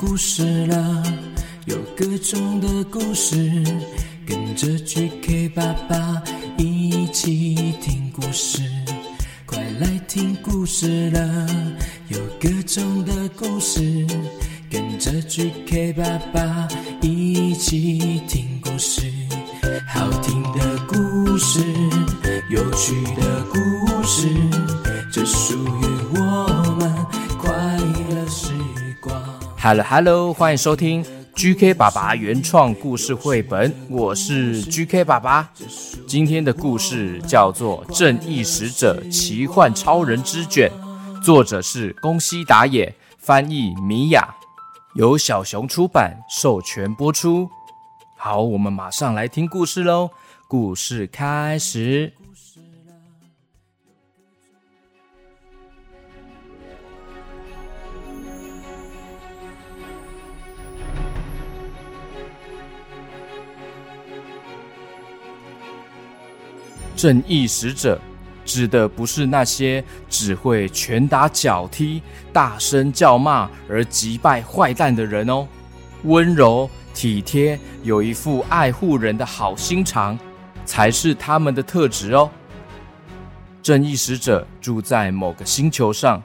故事了，有各种的故事，跟着 GK 爸爸一起听故事。快来听故事了，有各种的故事，跟着 GK 爸爸 Hello Hello，欢迎收听 GK 爸爸原创故事绘本，我是 GK 爸爸。今天的故事叫做《正义使者奇幻超人之卷》，作者是宫西达也，翻译米雅，由小熊出版授权播出。好，我们马上来听故事喽。故事开始。正义使者指的不是那些只会拳打脚踢、大声叫骂而击败坏蛋的人哦。温柔、体贴，有一副爱护人的好心肠，才是他们的特质哦。正义使者住在某个星球上，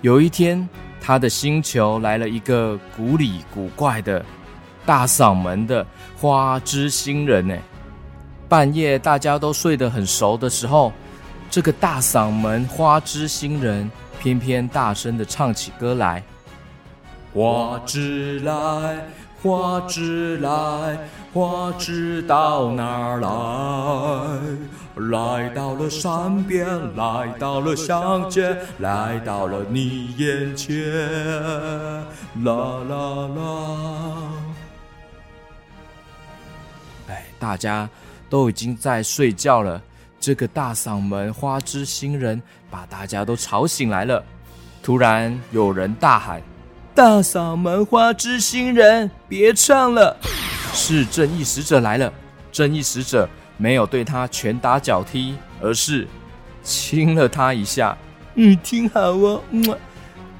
有一天，他的星球来了一个古里古怪的、大嗓门的花之星人呢。半夜大家都睡得很熟的时候，这个大嗓门花枝新人偏偏大声的唱起歌来。花枝来，花枝来，花枝到哪儿来？来到了山边，来到了乡间，来到了你眼前。啦啦啦！哎，大家都已经在睡觉了。这个大嗓门花之星人把大家都吵醒来了。突然有人大喊：“大嗓门花之星人，别唱了！”是正义使者来了。正义使者没有对他拳打脚踢，而是亲了他一下。你，听好哦，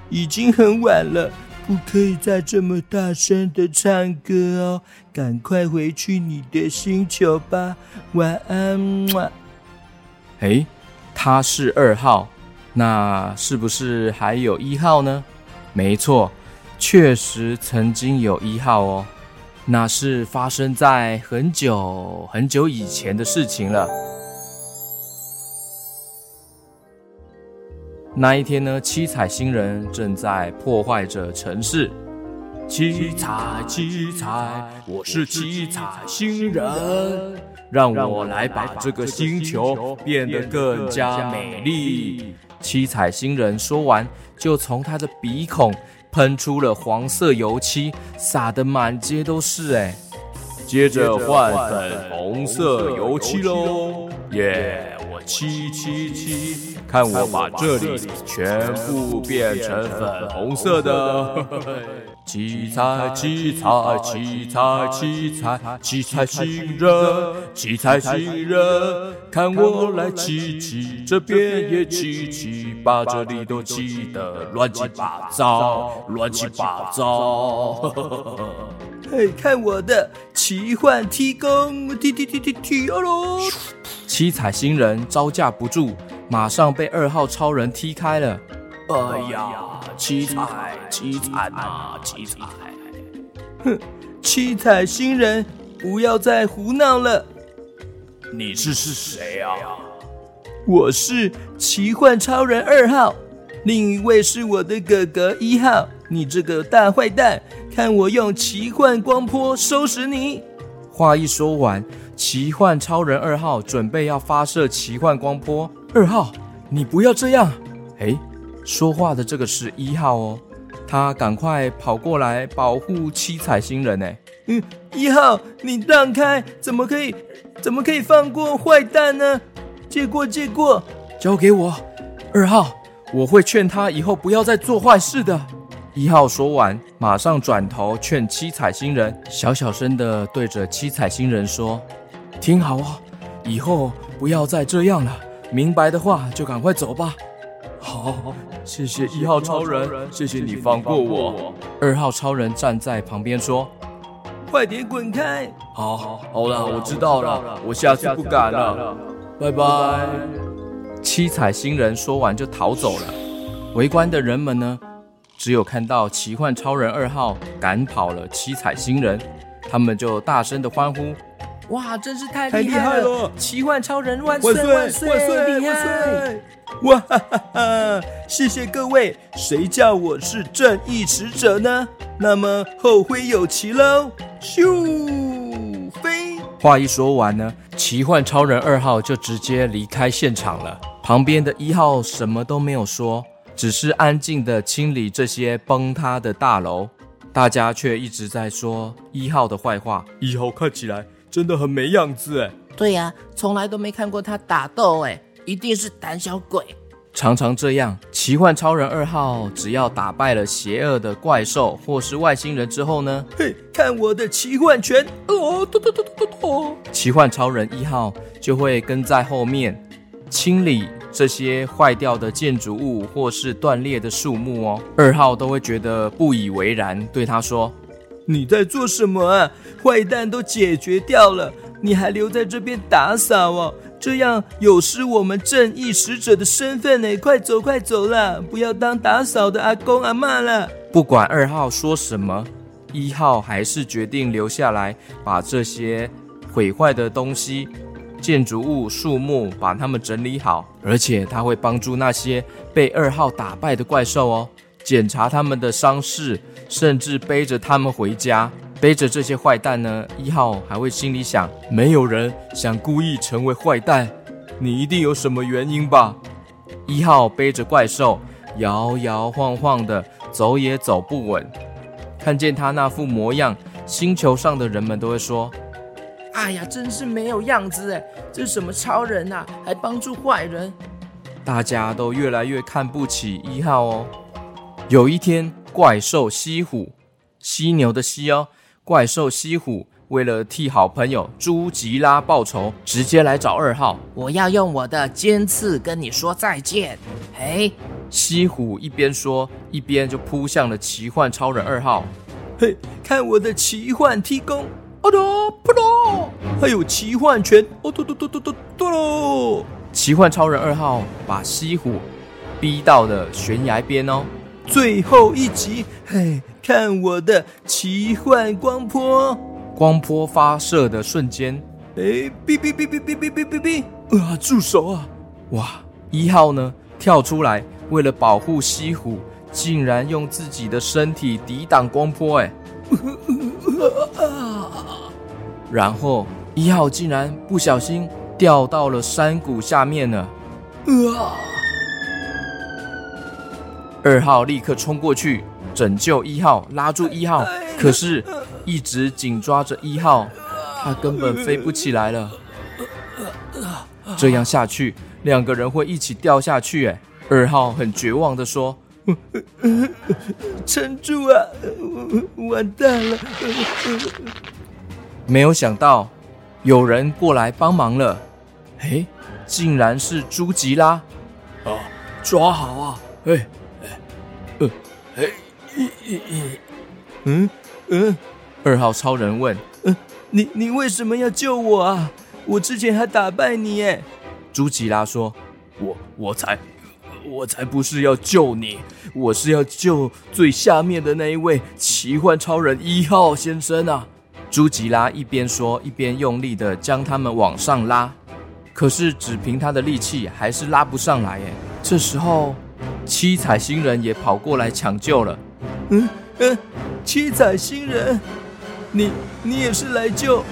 已经很晚了。不可以再这么大声的唱歌哦！赶快回去你的星球吧，晚安。哎，他是二号，那是不是还有一号呢？没错，确实曾经有一号哦，那是发生在很久很久以前的事情了。那一天呢，七彩星人正在破坏着城市。七彩七彩，我是七彩星人，让我来把这个星球变得更加美丽。七彩星人说完，就从他的鼻孔喷出了黄色油漆，洒得满街都是。哎，接着换粉红色油漆喽，耶！我漆漆漆，看我把这里全部变成粉红色的。七彩七彩七彩七彩七彩星人，七彩星人，看我来七七，这边也七七，把这里都七得乱七八糟，乱七八糟。嘿，看我的奇幻踢功，踢踢踢踢踢哦嘍！七彩星人招架不住，马上被二号超人踢开了。哎呀，七彩七彩啊，七彩！哼，七彩星人，不要再胡闹了。你是是谁啊？我是奇幻超人二号，另一位是我的哥哥一号。你这个大坏蛋，看我用奇幻光波收拾你！话一说完，奇幻超人二号准备要发射奇幻光波。二号，你不要这样！哎，说话的这个是一号哦，他赶快跑过来保护七彩星人呢。嗯，一号，你让开！怎么可以，怎么可以放过坏蛋呢？借过，借过，交给我。二号，我会劝他以后不要再做坏事的。一号说完，马上转头劝七彩星人，小小声的对着七彩星人说：“听好啊，以后不要再这样了。明白的话就赶快走吧。”好，谢谢一号超人，谢谢你放过我。二号超人站在旁边说：“快点滚开！”好，好了，我知道了，我下次不敢了。拜拜。七彩星人说完就逃走了。围观的人们呢，只有看到奇幻超人二号赶跑了七彩星人，他们就大声的欢呼。哇，真是太厉害了！奇幻超人万岁万岁万岁！厉害！哇哈哈哈！谢谢各位，谁叫我是正义使者呢？那么后会有期喽！咻飞！话一说完呢，奇幻超人二号就直接离开现场了。旁边的一号什么都没有说，只是安静的清理这些崩塌的大楼。大家却一直在说一号的坏话。一号看起来。真的很没样子哎！对呀，从来都没看过他打斗哎，一定是胆小鬼。常常这样，奇幻超人二号只要打败了邪恶的怪兽或是外星人之后呢，嘿，看我的奇幻拳！哦，咚咚咚咚咚！奇幻超人一号就会跟在后面清理这些坏掉的建筑物或是断裂的树木哦。二号都会觉得不以为然，对他说。你在做什么啊？坏蛋都解决掉了，你还留在这边打扫哦？这样有失我们正义使者的身份呢！快走快走啦，不要当打扫的阿公阿妈了。不管二号说什么，一号还是决定留下来，把这些毁坏的东西、建筑物、树木，把它们整理好。而且他会帮助那些被二号打败的怪兽哦。检查他们的伤势，甚至背着他们回家。背着这些坏蛋呢？一号还会心里想：没有人想故意成为坏蛋，你一定有什么原因吧？一号背着怪兽，摇摇晃晃的走也走不稳。看见他那副模样，星球上的人们都会说：“哎呀，真是没有样子哎！这是什么超人啊？还帮助坏人？”大家都越来越看不起一号哦。有一天，怪兽西虎，犀牛的犀哦，怪兽西虎为了替好朋友朱吉拉报仇，直接来找二号。我要用我的尖刺跟你说再见。嘿，西虎一边说，一边就扑向了奇幻超人二号。嘿，看我的奇幻踢弓！哦哆扑罗，还有奇幻拳！哦哆哆哆哆哆哆喽！奇幻超人二号把西虎逼到了悬崖边哦。最后一集，嘿，看我的奇幻光波！光波发射的瞬间，哎，哔哔哔哔哔哔哔哔哔！啊，住手啊！哇，一号呢跳出来，为了保护西虎，竟然用自己的身体抵挡光波，哎，然后一号竟然不小心掉到了山谷下面了，啊！二号立刻冲过去拯救一号，拉住一号，可是，一直紧抓着一号，他根本飞不起来了。这样下去，两个人会一起掉下去。哎，二号很绝望的说：“撑住啊，完蛋了！”没有想到，有人过来帮忙了。哎，竟然是朱吉拉！啊，抓好啊！哎。哎，嗯嗯，二号超人问：“嗯，你你为什么要救我啊？我之前还打败你哎。”朱吉拉说：“我我才我才不是要救你，我是要救最下面的那一位奇幻超人一号先生啊！”朱吉拉一边说，一边用力的将他们往上拉，可是只凭他的力气还是拉不上来哎。这时候。七彩星人也跑过来抢救了。嗯嗯，七彩星人，你你也是来救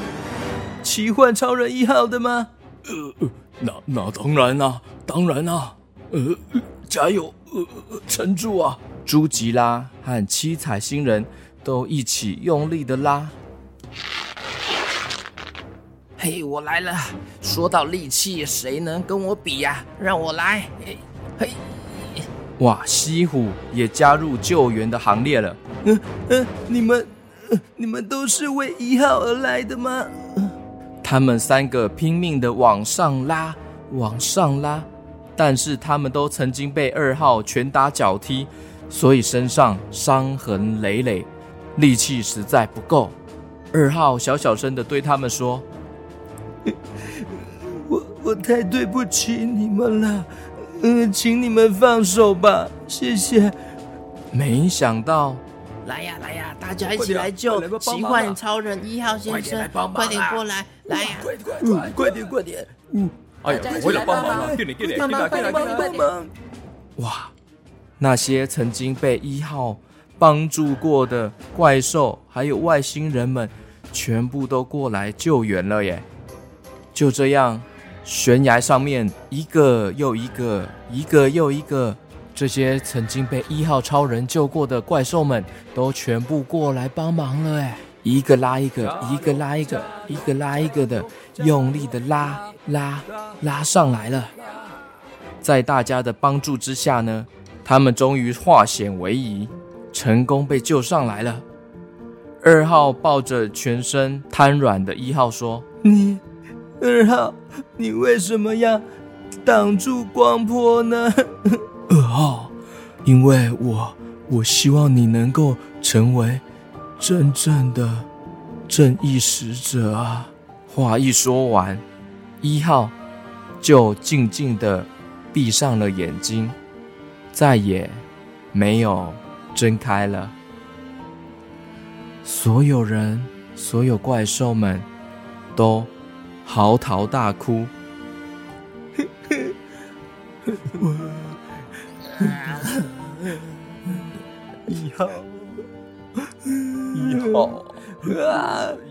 奇幻超人一号的吗？呃，那那当然啦，当然啦。呃，加油，呃，撑住啊！朱吉拉和七彩星人都一起用力的拉。嘿，我来了！说到力气，谁能跟我比呀？让我来！嘿，嘿。哇！西虎也加入救援的行列了。嗯嗯，你们，你们都是为一号而来的吗？他们三个拼命的往上拉，往上拉，但是他们都曾经被二号拳打脚踢，所以身上伤痕累累，力气实在不够。二号小小声的对他们说：“ 我我太对不起你们了，嗯，请你们放手吧，谢谢。”没想到，来呀来呀，大家一起来救奇幻超人一号先生，快点过来，来呀，快快快点快点，嗯。哎呀，我来帮忙了！给你，给你，给你，给你，给你！哇，那些曾经被一号帮助过的怪兽，还有外星人们，全部都过来救援了耶！就这样，悬崖上面一个又一个，一个又一个，这些曾经被一号超人救过的怪兽们，都全部过来帮忙了哎！一个拉一个，一个拉一个，一个拉一个的，用力的拉拉拉上来了。在大家的帮助之下呢，他们终于化险为夷，成功被救上来了。二号抱着全身瘫软的一号说：“你，二号，你为什么要挡住光波呢？”二号，因为我，我希望你能够成为。真正的正义使者啊！话一说完，一号就静静的闭上了眼睛，再也没有睁开了。所有人，所有怪兽们都嚎啕大哭。我一号。一号，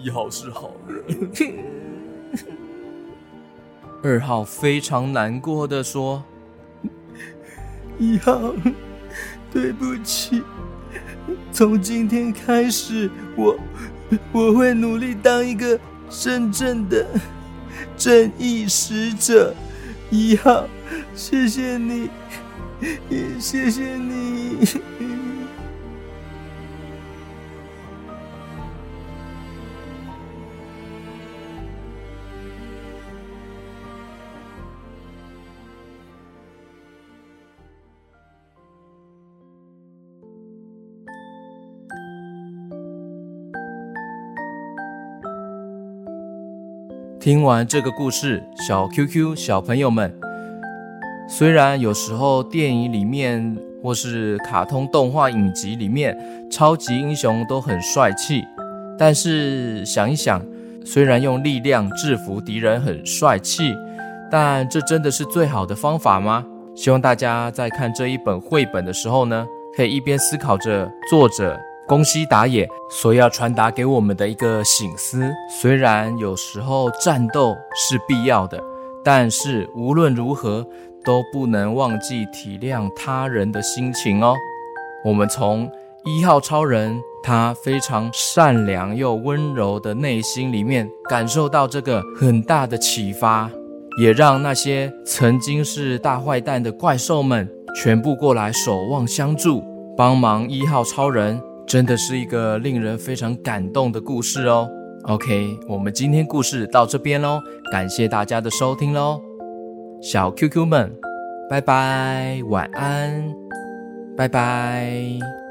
一号是好人。二号非常难过的说：“一号，对不起。从今天开始，我我会努力当一个真正的正义使者。一号，谢谢你，也谢谢你。”听完这个故事，小 QQ 小朋友们，虽然有时候电影里面或是卡通动画影集里面超级英雄都很帅气，但是想一想，虽然用力量制服敌人很帅气，但这真的是最好的方法吗？希望大家在看这一本绘本的时候呢，可以一边思考着作者。宫西达也所要传达给我们的一个醒思：虽然有时候战斗是必要的，但是无论如何都不能忘记体谅他人的心情哦。我们从一号超人他非常善良又温柔的内心里面感受到这个很大的启发，也让那些曾经是大坏蛋的怪兽们全部过来守望相助，帮忙一号超人。真的是一个令人非常感动的故事哦。OK，我们今天故事到这边喽，感谢大家的收听喽，小 QQ 们，拜拜，晚安，拜拜。